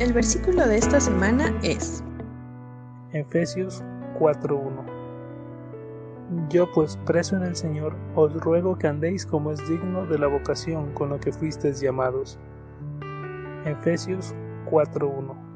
El versículo de esta semana es Efesios 4:1. Yo pues preso en el Señor, os ruego que andéis como es digno de la vocación con la que fuisteis llamados. Efesios 4:1